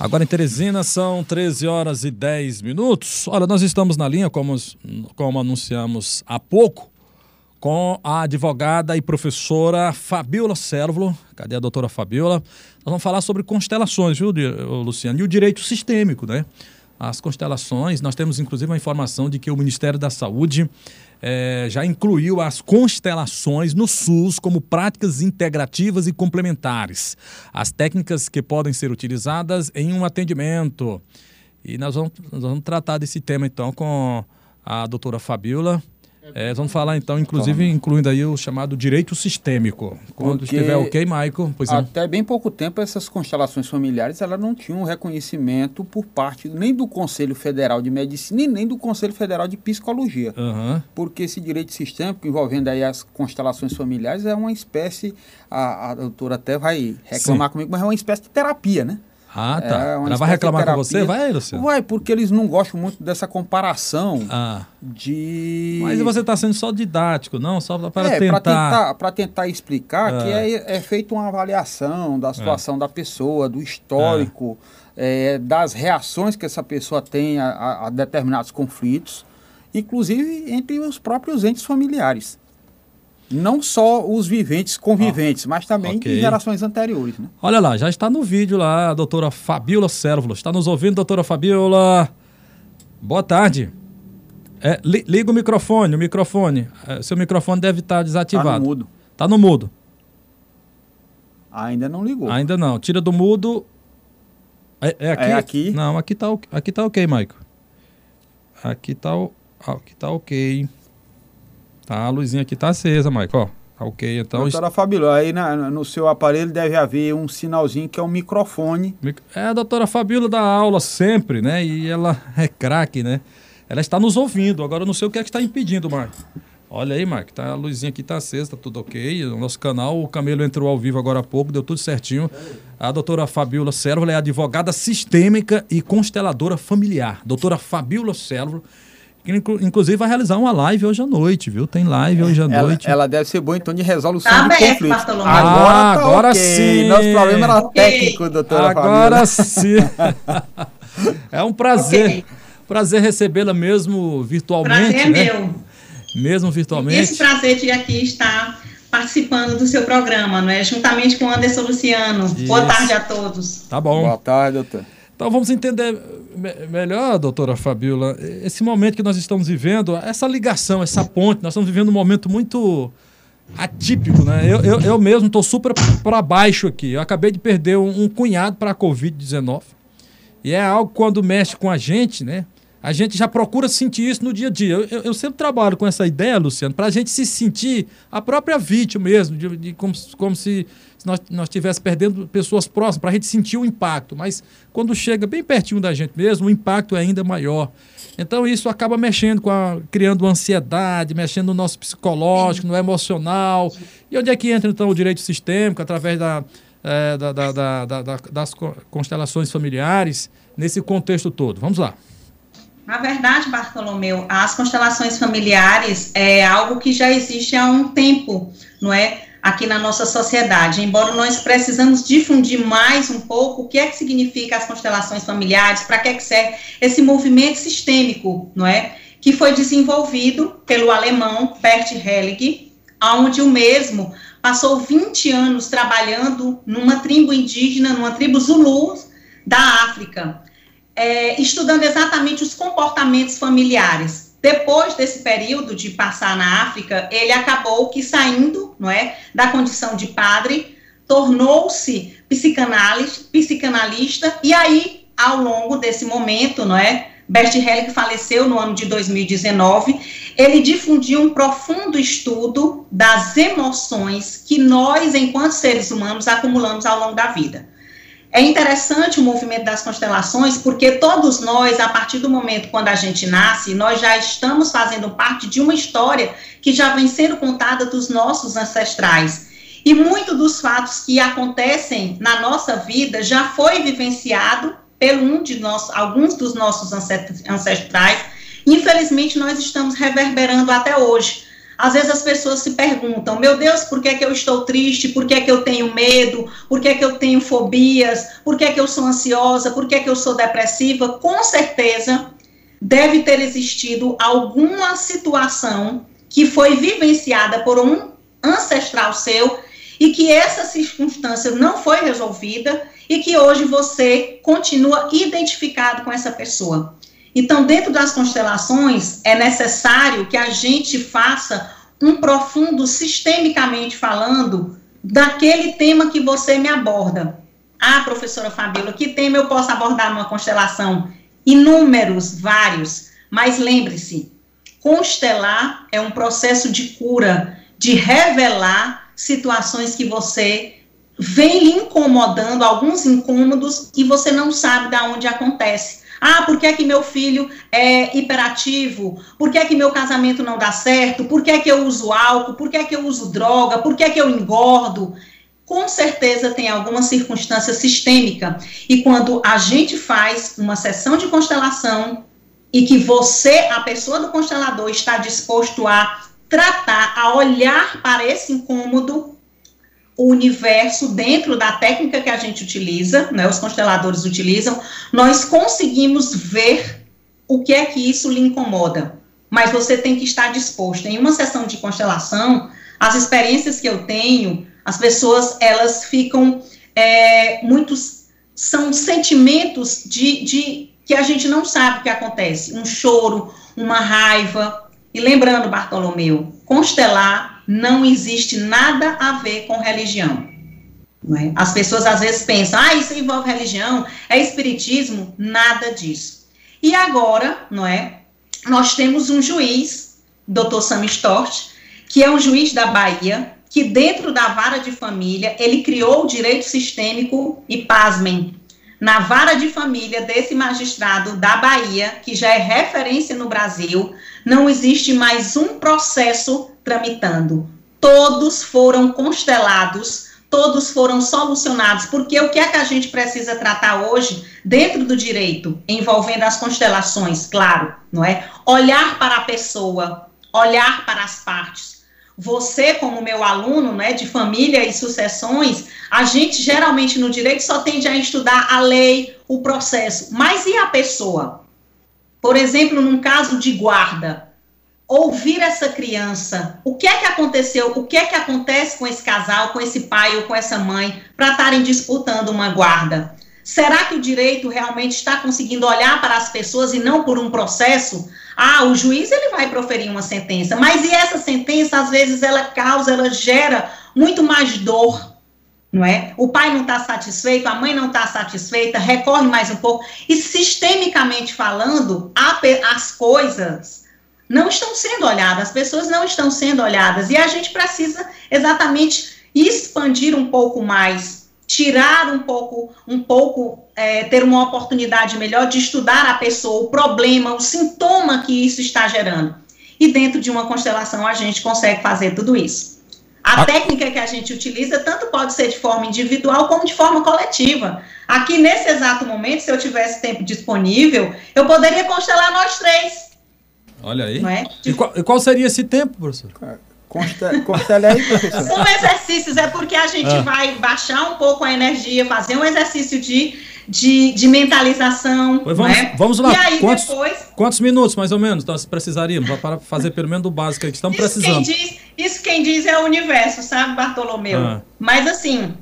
Agora em Teresina são 13 horas e 10 minutos. Olha, nós estamos na linha, como, como anunciamos há pouco, com a advogada e professora Fabiola Sérvulo. Cadê a doutora Fabiola? Nós vamos falar sobre constelações, viu, Luciano? E o direito sistêmico, né? As constelações, nós temos inclusive uma informação de que o Ministério da Saúde é, já incluiu as constelações no SUS como práticas integrativas e complementares. As técnicas que podem ser utilizadas em um atendimento. E nós vamos, nós vamos tratar desse tema então com a doutora Fabiola. É, vamos falar então, inclusive, incluindo aí o chamado direito sistêmico. Quando Porque estiver ok, Maico. Pois até bem pouco tempo, essas constelações familiares elas não tinham reconhecimento por parte nem do Conselho Federal de Medicina e nem do Conselho Federal de Psicologia. Uhum. Porque esse direito sistêmico, envolvendo aí as constelações familiares, é uma espécie, a, a doutora até vai reclamar Sim. comigo, mas é uma espécie de terapia, né? Ah, tá. É Ela vai reclamar com você? Vai, Luciano? Vai, porque eles não gostam muito dessa comparação ah. de. Mas você está sendo só didático, não? Só para é, tentar. Para tentar, explicar ah. que é, é feita uma avaliação da situação ah. da pessoa, do histórico, é, das reações que essa pessoa tem a, a determinados conflitos, inclusive entre os próprios entes familiares não só os viventes conviventes, ah, mas também okay. gerações anteriores. Né? Olha lá, já está no vídeo lá a doutora Fabiola Sérvulo. Está nos ouvindo, doutora Fabiola? Boa tarde. É, li, liga o microfone, o microfone. É, seu microfone deve estar desativado. Está no mudo. Está no mudo. Ainda não ligou. Ainda não. Tira do mudo. É, é aqui? É aqui? Não, aqui está aqui tá ok, Maico. Aqui está aqui tá ok. Tá, a luzinha aqui tá acesa, Mike, ó. Tá ok, então... Doutora Fabíola, aí na, no seu aparelho deve haver um sinalzinho que é um microfone. É, a doutora Fabíola dá aula sempre, né? E ela é craque, né? Ela está nos ouvindo. Agora eu não sei o que é que está impedindo, Marco. Olha aí, Marco, tá, a luzinha aqui tá acesa, tá tudo ok. O nosso canal, o Camelo entrou ao vivo agora há pouco, deu tudo certinho. A doutora Fabiola Sérvulo é advogada sistêmica e consteladora familiar. Doutora Fabiola Sérvulo Inclusive vai realizar uma live hoje à noite, viu? Tem live hoje à ela, noite. Ela deve ser boa então de resolução tá de conflitos. Bartolomeu. Agora, ah, tá agora okay. sim. Nosso problema era okay. técnico, doutora Agora sim. é um prazer. Okay. Prazer recebê-la mesmo virtualmente. Prazer né? meu. Mesmo virtualmente. Esse prazer de aqui estar participando do seu programa, não é? Juntamente com o Anderson Luciano. Isso. Boa tarde a todos. Tá bom. Boa tarde, doutor. Então vamos entender melhor, doutora Fabiola, esse momento que nós estamos vivendo, essa ligação, essa ponte, nós estamos vivendo um momento muito atípico, né? Eu, eu, eu mesmo estou super para baixo aqui. Eu acabei de perder um, um cunhado para a Covid-19. E é algo quando mexe com a gente, né? A gente já procura sentir isso no dia a dia. Eu, eu, sempre trabalho com essa ideia, Luciano, para a gente se sentir a própria vítima mesmo, de, de como, como se se nós, estivéssemos perdendo pessoas próximas, para a gente sentir o impacto. Mas quando chega bem pertinho da gente mesmo, o impacto é ainda maior. Então isso acaba mexendo com a, criando ansiedade, mexendo no nosso psicológico, no emocional. E onde é que entra então o direito sistêmico, através da, é, da, da, das constelações familiares, nesse contexto todo? Vamos lá. Na verdade, Bartolomeu, as constelações familiares é algo que já existe há um tempo, não é? aqui na nossa sociedade. Embora nós precisamos difundir mais um pouco o que é que significa as constelações familiares, para que é que serve esse movimento sistêmico, não é? Que foi desenvolvido pelo alemão Bert Hellig, onde o mesmo passou 20 anos trabalhando numa tribo indígena, numa tribo Zulu da África, é, estudando exatamente os comportamentos familiares depois desse período de passar na África, ele acabou que saindo, não é, da condição de padre, tornou-se psicanalista, psicanalista e aí, ao longo desse momento, não é, Bert Hellick faleceu no ano de 2019, ele difundiu um profundo estudo das emoções que nós, enquanto seres humanos, acumulamos ao longo da vida. É interessante o movimento das constelações, porque todos nós, a partir do momento quando a gente nasce, nós já estamos fazendo parte de uma história que já vem sendo contada dos nossos ancestrais. E muito dos fatos que acontecem na nossa vida já foi vivenciado pelo um de nós, alguns dos nossos ancestrais. Infelizmente, nós estamos reverberando até hoje Às vezes as pessoas se perguntam: meu Deus, por que, é que eu estou triste? Por que, é que eu tenho medo? Por que, é que eu tenho fobias? Por que, é que eu sou ansiosa? Por que, é que eu sou depressiva? Com certeza deve ter existido alguma situação que foi vivenciada por um ancestral seu e que essa circunstância não foi resolvida e que hoje você continua identificado com essa pessoa. Então, dentro das constelações, é necessário que a gente faça um profundo, sistemicamente falando, daquele tema que você me aborda. Ah, professora Fabíola, que tema eu posso abordar numa constelação? Inúmeros, vários. Mas lembre-se, constelar é um processo de cura, de revelar situações que você vem lhe incomodando, alguns incômodos, e você não sabe de onde acontece. Ah, por que é que meu filho é hiperativo? Por que é que meu casamento não dá certo? Por que é que eu uso álcool? Por que é que eu uso droga? Por que é que eu engordo? Com certeza tem alguma circunstância sistêmica. E quando a gente faz uma sessão de constelação e que você, a pessoa do constelador, está disposto a tratar, a olhar para esse incômodo, o universo dentro da técnica que a gente utiliza, né, os consteladores utilizam, nós conseguimos ver o que é que isso lhe incomoda. Mas você tem que estar disposto. Em uma sessão de constelação, as experiências que eu tenho, as pessoas elas ficam é, muitos são sentimentos de, de que a gente não sabe o que acontece, um choro, uma raiva. E lembrando, Bartolomeu, constelar não existe nada a ver com religião. É? As pessoas às vezes pensam, ah, isso envolve religião, é espiritismo, nada disso. E agora, não é? Nós temos um juiz, Dr. Sam Stort, que é um juiz da Bahia, que dentro da vara de família, ele criou o direito sistêmico e pasmem, na vara de família desse magistrado da Bahia, que já é referência no Brasil, não existe mais um processo tramitando. Todos foram constelados, todos foram solucionados, porque o que é que a gente precisa tratar hoje dentro do direito, envolvendo as constelações, claro, não é? Olhar para a pessoa, olhar para as partes. Você, como meu aluno, né, de família e sucessões, a gente geralmente no direito só tende a estudar a lei, o processo, mas e a pessoa? Por exemplo, num caso de guarda, ouvir essa criança, o que é que aconteceu, o que é que acontece com esse casal, com esse pai ou com essa mãe, para estarem disputando uma guarda? Será que o direito realmente está conseguindo olhar para as pessoas e não por um processo? Ah, o juiz ele vai proferir uma sentença, mas e essa sentença às vezes ela causa, ela gera muito mais dor, não é? O pai não está satisfeito, a mãe não está satisfeita, recorre mais um pouco. E sistemicamente falando, as coisas não estão sendo olhadas, as pessoas não estão sendo olhadas. E a gente precisa exatamente expandir um pouco mais, tirar um pouco, um pouco, é, ter uma oportunidade melhor de estudar a pessoa, o problema, o sintoma que isso está gerando. E dentro de uma constelação a gente consegue fazer tudo isso. A, a técnica que a gente utiliza tanto pode ser de forma individual como de forma coletiva. Aqui, nesse exato momento, se eu tivesse tempo disponível, eu poderia constelar nós três. Olha aí. É? De... E, qual, e, qual, seria esse tempo, professor? Constele aí, professor. São exercícios, é porque a gente ah. vai baixar um pouco a energia, fazer um exercício de de, de mentalização. Pois vamos, né? vamos lá. E aí quantos, depois. Quantos minutos, mais ou menos, nós precisaríamos para fazer pelo menos o básico que estamos isso precisando? Quem diz, isso quem diz é o universo, sabe, Bartolomeu? Ah. Mas assim,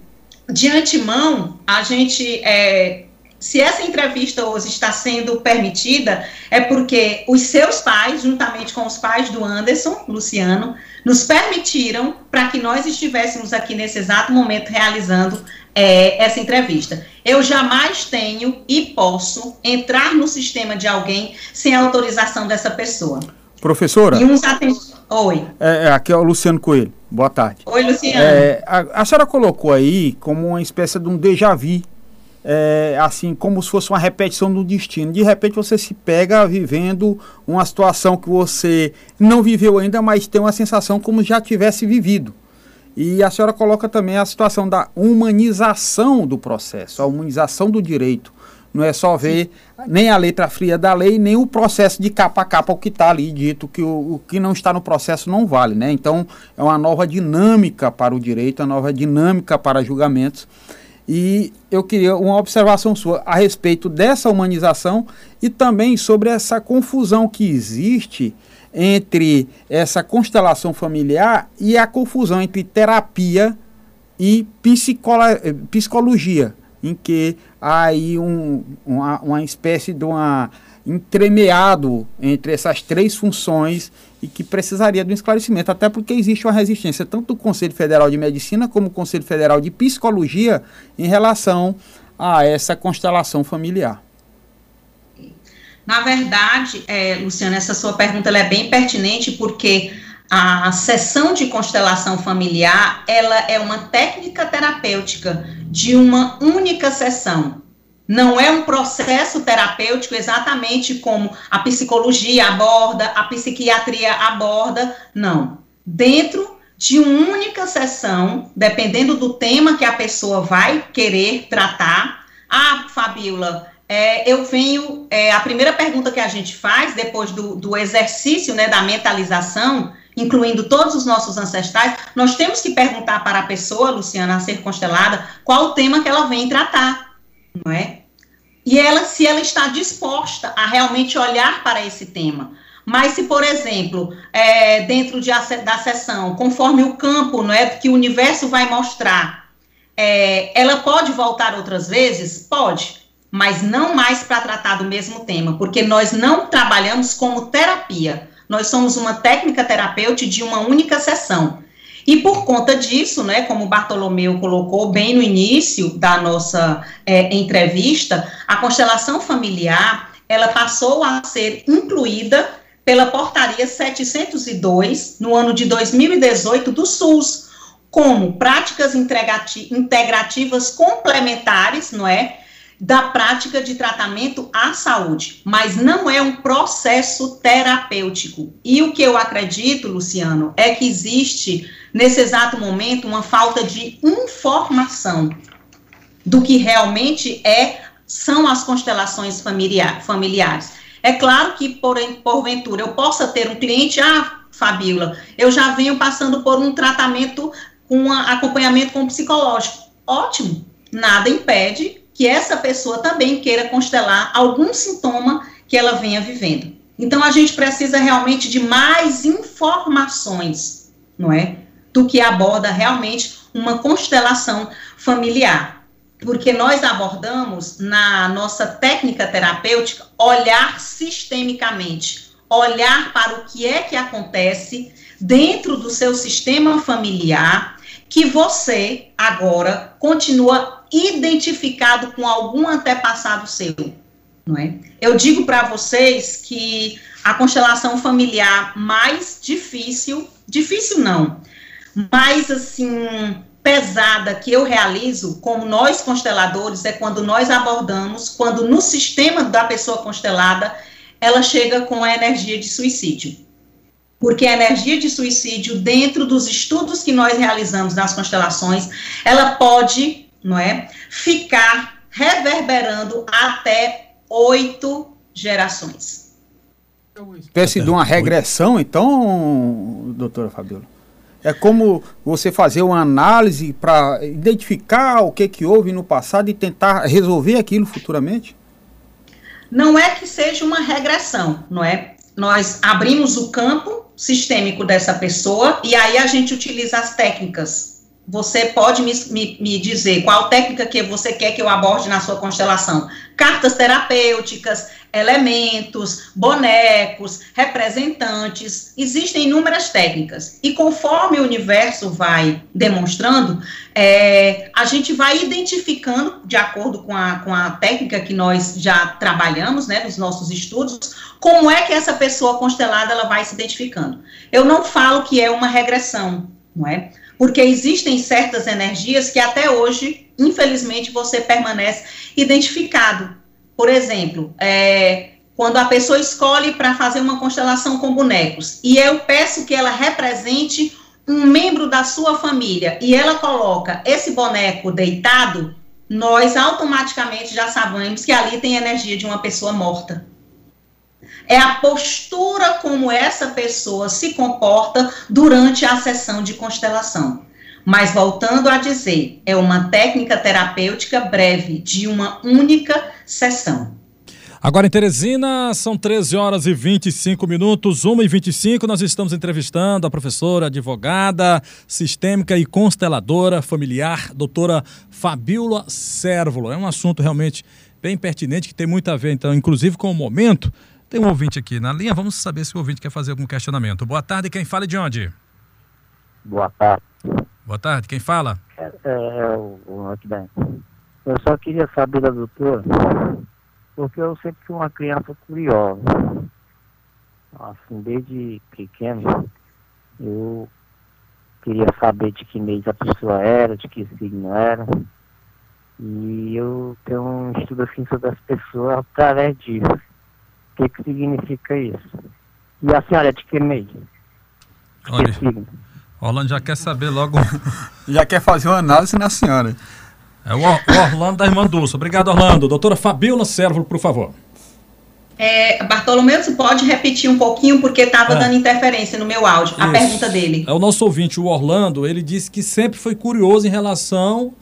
de antemão, a gente. É, se essa entrevista hoje está sendo permitida, é porque os seus pais, juntamente com os pais do Anderson, Luciano, nos permitiram para que nós estivéssemos aqui nesse exato momento realizando é, essa entrevista. Eu jamais tenho e posso entrar no sistema de alguém sem a autorização dessa pessoa. Professora? E uns aten... Oi. É, é, aqui é o Luciano Coelho. Boa tarde. Oi, Luciano. É, a, a, senhora colocou aí como uma espécie de um déjà vu, é, assim, como se fosse uma repetição do destino. De repente você se pega vivendo uma situação que você não viveu ainda, mas tem uma sensação como já tivesse vivido. E a senhora coloca também a situação da humanização do processo, a humanização do direito. não é só ver nem a letra fria da lei, nem o processo de capa a capa, o que está ali dito, que o, o, que não está no processo não vale. Né? Então, é uma nova dinâmica para o direito, uma nova dinâmica para julgamentos. E eu queria uma observação sua a respeito dessa humanização e também sobre essa confusão que existe entre essa constelação familiar e a confusão entre terapia e psicologia, em que há aí um, uma, uma espécie de uma entremeado entre essas três funções e que precisaria de um esclarecimento, até porque existe uma resistência tanto do Conselho Federal de Medicina como do Conselho Federal de Psicologia em relação a essa constelação familiar. Na verdade, é, Luciana, essa sua pergunta é bem pertinente porque a sessão de constelação familiar ela é uma técnica terapêutica de uma única sessão. Não é um processo terapêutico exatamente como a psicologia aborda, a psiquiatria aborda, não. Dentro de uma única sessão, dependendo do tema que a pessoa vai querer tratar. Ah, Fabiola, é, eu venho. É, a primeira pergunta que a gente faz depois do, do exercício né, da mentalização, incluindo todos os nossos ancestrais, nós temos que perguntar para a pessoa, Luciana, a ser constelada, qual o tema que ela vem tratar, não é? E ela, se ela está disposta a realmente olhar para esse tema. Mas se, por exemplo, é, dentro de, da sessão, conforme o campo não é, que o universo vai mostrar, é, ela pode voltar outras vezes? Pode mas não mais para tratar do mesmo tema, porque nós não trabalhamos como terapia. Nós somos uma técnica terapêutica de uma única sessão. E por conta disso, né, como o Bartolomeu colocou bem no início da nossa é, entrevista, a constelação familiar ela passou a ser incluída pela portaria 702 no ano de 2018 do SUS como práticas integrativas complementares, não é, da prática de tratamento à saúde, mas não é um processo terapêutico. E o que eu acredito, Luciano, é que existe nesse exato momento uma falta de informação do que realmente é são as constelações familiar, familiares. É claro que, por, porventura, eu possa ter um cliente, ah, Fabíola, eu já venho passando por um tratamento com acompanhamento com psicológico. Ótimo, nada impede que essa pessoa também queira constelar algum sintoma que ela venha vivendo. Então a gente precisa realmente de mais informações, não é? Do que aborda realmente uma constelação familiar. Porque nós abordamos na nossa técnica terapêutica olhar sistemicamente, olhar para o que é que acontece dentro do seu sistema familiar que você agora continua identificado com algum antepassado seu, não é? Eu digo para vocês que a constelação familiar mais difícil, difícil não, mais assim pesada que eu realizo, como nós consteladores, é quando nós abordamos, quando no sistema da pessoa constelada, ela chega com a energia de suicídio. Porque a energia de suicídio, dentro dos estudos que nós realizamos nas constelações, ela pode não é? Ficar reverberando até oito gerações. Espécie de uma regressão, então, doutora Fabiola? É como você fazer uma análise para identificar o que, que houve no passado e tentar resolver aquilo futuramente? Não é que seja uma regressão, não é? Nós abrimos o campo sistêmico dessa pessoa e aí a gente utiliza as técnicas você pode me, me, me, dizer qual técnica que você quer que eu aborde na sua constelação? Cartas terapêuticas, elementos, bonecos, representantes. Existem inúmeras técnicas. E conforme o universo vai demonstrando, é, a gente vai identificando, de acordo com a, com a técnica que nós já trabalhamos, né, nos nossos estudos, como é que essa pessoa constelada ela vai se identificando. Eu não falo que é uma regressão, não é? Porque existem certas energias que até hoje, infelizmente, você permanece identificado. Por exemplo, é, quando a pessoa escolhe para fazer uma constelação com bonecos e eu peço que ela represente um membro da sua família e ela coloca esse boneco deitado, nós automaticamente já sabemos que ali tem energia de uma pessoa morta. É a postura como essa pessoa se comporta durante a sessão de constelação. Mas voltando a dizer, é uma técnica terapêutica breve, de uma única sessão. Agora em Teresina, são 13 horas e 25 minutos, 1 e 25 nós estamos entrevistando a professora, advogada, sistêmica e consteladora familiar, doutora Fabiola Sérvulo. É um assunto realmente bem pertinente, que tem muito a ver, então, inclusive com o momento. Tem um ouvinte aqui na linha, vamos saber se o ouvinte quer fazer algum questionamento. Boa tarde, quem fala de onde? Boa tarde. Boa tarde, quem fala? É, é, é o, o bem. Eu só queria saber da doutora, porque eu sempre fui uma criança curiosa. Assim, desde pequeno, eu queria saber de que mês a pessoa era, de que signo era. E eu tenho um estudo assim sobre as pessoas através disso. O que, que significa isso? E a senhora é de que mês? Olha. Orlando já quer saber logo. já quer fazer uma análise na senhora. É o, Orlando da Irmã Dulce. Obrigado, Orlando. Doutora Fabiola Sérvulo, por favor. É, Bartolomeu, você pode repetir um pouquinho, porque estava é. dando interferência no meu áudio, Isso. a pergunta dele. É o nosso ouvinte, o Orlando, ele disse que sempre foi curioso em relação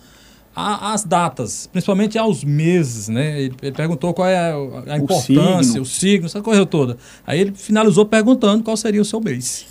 às datas, principalmente aos meses, né? Ele, ele perguntou qual é a, a importância, signo. o signo, essa coisa toda. Aí ele finalizou perguntando qual seria o seu mês.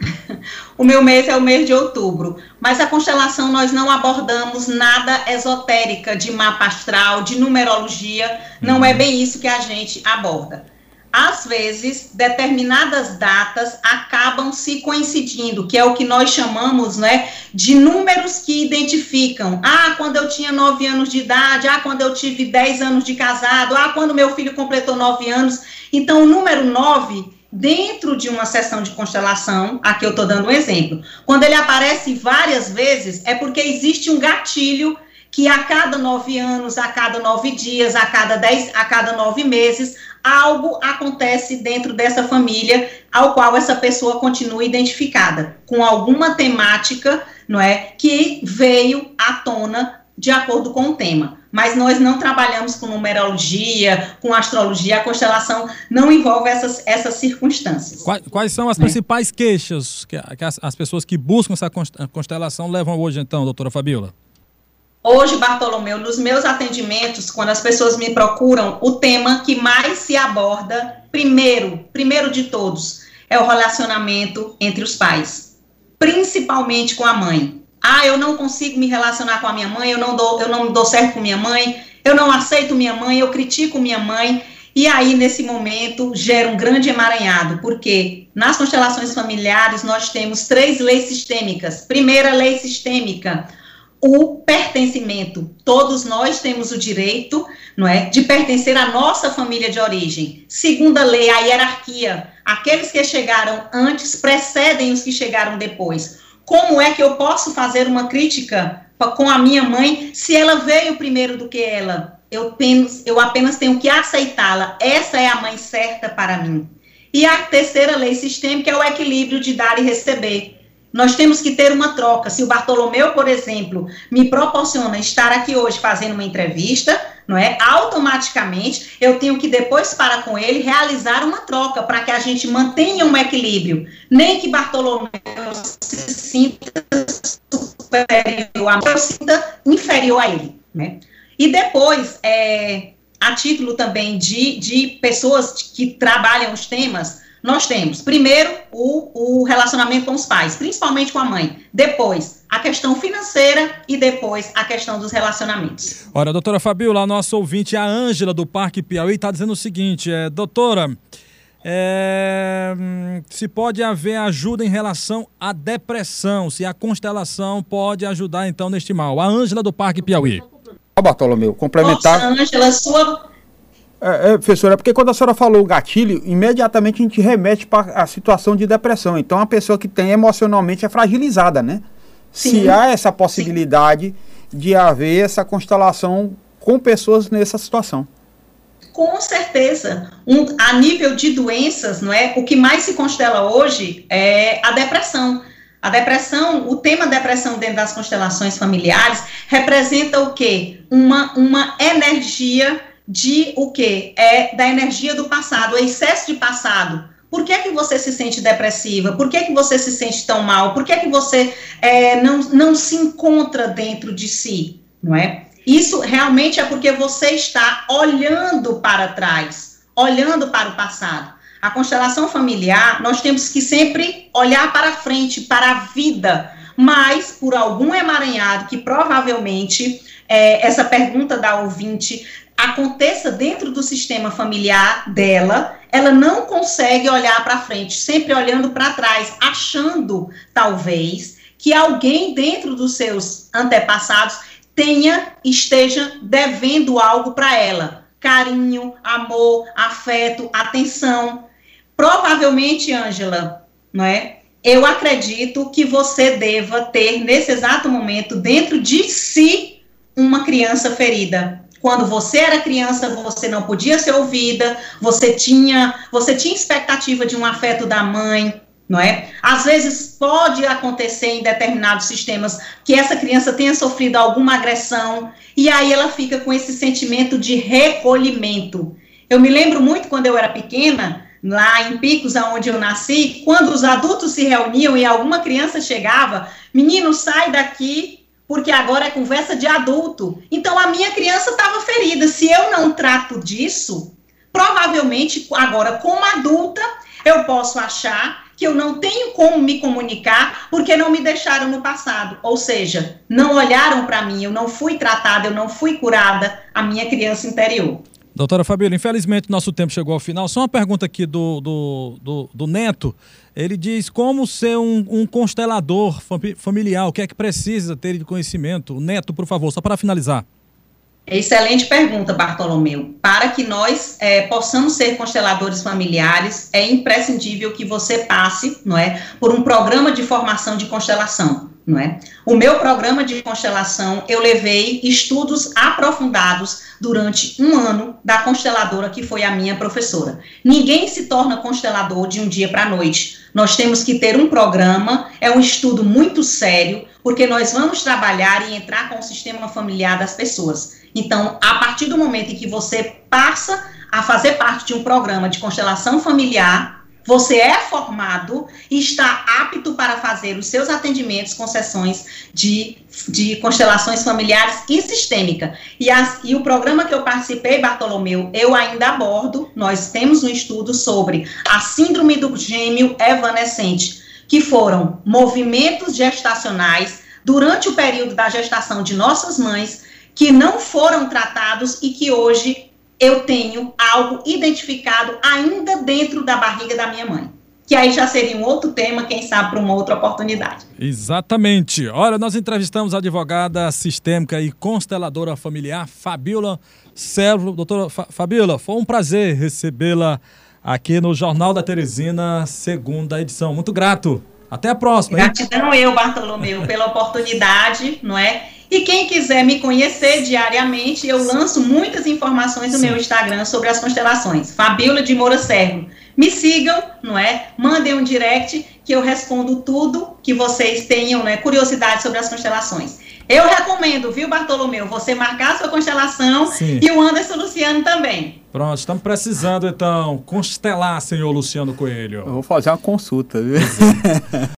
o meu mês é o mês de outubro, mas a constelação nós não abordamos nada esotérica de mapa astral, de numerologia, não uhum. é bem isso que a gente aborda. Às vezes, determinadas datas acabam se coincidindo, que é o que nós chamamos né, de números que identificam. Ah, quando eu tinha 9 anos de idade, ah, quando eu tive 10 anos de casado, ah, quando meu filho completou 9 anos. Então, o número 9 dentro de uma sessão de constelação, aqui eu estou dando um exemplo, quando ele aparece várias vezes, é porque existe um gatilho que a cada nove anos, a cada nove dias, a cada dez, a cada nove meses, algo acontece dentro dessa família ao qual essa pessoa continua identificada com alguma temática, não é, que veio à tona de acordo com o tema mas nós não trabalhamos com numerologia, com astrologia, a constelação não envolve essas, essas circunstâncias. Quais, quais são as né? principais queixas que, que as, as, pessoas que buscam essa constelação levam hoje, então, doutora Fabiola? Hoje, Bartolomeu, nos meus atendimentos, quando as pessoas me procuram, o tema que mais se aborda, primeiro, primeiro de todos, é o relacionamento entre os pais, principalmente com a mãe. Ah, eu não consigo me relacionar com a minha mãe, eu não dou, eu não dou certo com minha mãe, eu não aceito minha mãe, eu critico minha mãe. E aí, nesse momento, gera um grande emaranhado, porque nas constelações familiares nós temos três leis sistêmicas. Primeira lei sistêmica, o pertencimento. Todos nós temos o direito, não é, de pertencer à nossa família de origem. Segunda lei, a hierarquia. Aqueles que chegaram antes precedem os que chegaram depois. Como é que eu posso fazer uma crítica com a minha mãe se ela veio primeiro do que ela? Eu, apenas, eu apenas tenho que aceitá-la. Essa é a mãe certa para mim. E a terceira lei sistêmica é o equilíbrio de dar e receber. Nós temos que ter uma troca. Se o Bartolomeu, por exemplo, me proporciona estar aqui hoje fazendo uma entrevista, não é? Automaticamente eu tenho que depois parar com ele realizar uma troca para que a gente mantenha um equilíbrio. Nem que Bartolomeu se sinta superior a mim, eu sinta inferior a ele, né? E depois, é, a título também de, de pessoas que trabalham os temas, nós temos, primeiro, o, o relacionamento com os pais, principalmente com a mãe. Depois, a questão financeira e depois a questão dos relacionamentos. Ora, doutora Fabiola, a nossa ouvinte, a Ângela do Parque Piauí, está dizendo o seguinte: é, doutora, é, se pode haver ajuda em relação à depressão, se a constelação pode ajudar então neste mal. A Ângela do Parque Piauí. Bartolomeu, complementar. Nossa, Ângela, sua é, é, professora, é porque quando a senhora falou o gatilho, imediatamente a gente remete para a situação de depressão. Então, a pessoa que tem emocionalmente é fragilizada, né? Sim. Se há essa possibilidade Sim. de haver essa constelação com pessoas nessa situação. Com certeza. Um, a nível de doenças, não é? O que mais se constela hoje é a depressão. A depressão, o tema depressão dentro das constelações familiares representa o quê? Uma, uma energia de o quê? É da energia do passado, o excesso de passado. Por que, é que você se sente depressiva? Por que, é que você se sente tão mal? Por que, é que você é, não, não se encontra dentro de si? Não é? Isso realmente é porque você está olhando para trás, olhando para o passado. A constelação familiar, nós temos que sempre olhar para frente, para a vida, mas por algum emaranhado que provavelmente é, essa pergunta da ouvinte aconteça dentro do sistema familiar dela, ela não consegue olhar para frente, sempre olhando para trás, achando talvez que alguém dentro dos seus antepassados tenha esteja devendo algo para ela, carinho, amor, afeto, atenção. Provavelmente, Ângela, não é? Eu acredito que você deva ter nesse exato momento dentro de si uma criança ferida, quando você era criança, você não podia ser ouvida, você tinha, você tinha expectativa de um afeto da mãe, não é? Às vezes pode acontecer em determinados sistemas que essa criança tenha sofrido alguma agressão e aí ela fica com esse sentimento de recolhimento. Eu me lembro muito quando eu era pequena, lá em Picos, aonde eu nasci, quando os adultos se reuniam e alguma criança chegava, menino, sai daqui, porque agora é conversa de adulto. Então a minha criança estava ferida. Se eu não trato disso, provavelmente agora como adulta eu posso achar que eu não tenho como me comunicar porque não me deixaram no passado. Ou seja, não olharam para mim, eu não fui tratada, eu não fui curada, a minha criança interior. Doutora Fabíola, infelizmente nosso tempo chegou ao final. Só uma pergunta aqui do, do, do, do Neto. Ele diz como ser um, um, constelador familiar, o que é que precisa ter de conhecimento? Neto, por favor, só para finalizar. Excelente pergunta, Bartolomeu. Para que nós é, possamos ser consteladores familiares, é imprescindível que você passe, não é, por um programa de formação de constelação não é? O meu programa de constelação, eu levei estudos aprofundados durante um ano da consteladora que foi a minha professora. Ninguém se torna constelador de um dia para a noite. Nós temos que ter um programa, é um estudo muito sério, porque nós vamos trabalhar e entrar com o sistema familiar das pessoas. Então, a partir do momento em que você passa a fazer parte de um programa de constelação familiar, você é formado e está apto para fazer os seus atendimentos com sessões de, de constelações familiares e sistêmica. E, as, e o programa que eu participei, Bartolomeu, eu ainda abordo, nós temos um estudo sobre a síndrome do gêmeo evanescente, que foram movimentos gestacionais durante o período da gestação de nossas mães que não foram tratados e que hoje eu tenho algo identificado ainda dentro da barriga da minha mãe. Que aí já seria um outro tema, quem sabe, para uma outra oportunidade. Exatamente. Olha, nós entrevistamos a advogada sistêmica e consteladora familiar, Fabiola Servo. Doutora Fabiola, foi um prazer recebê-la aqui no Jornal da Teresina, segunda edição. Muito grato. Até a próxima. Gratidão eu, Bartolomeu, pela oportunidade, não é? E quem quiser me conhecer diariamente, eu lanço muitas informações no Sim. meu Instagram sobre as constelações. Fabiola de Moura Servo. Me sigam, não é? Mandem um direct que eu respondo tudo que vocês tenham, né? Curiosidade sobre as constelações. Eu recomendo, viu, Bartolomeu, você marcar a sua constelação Sim. e o Anderson Luciano também. Pronto, estamos precisando então constelar, senhor Luciano Coelho. Eu vou fazer uma consulta, viu?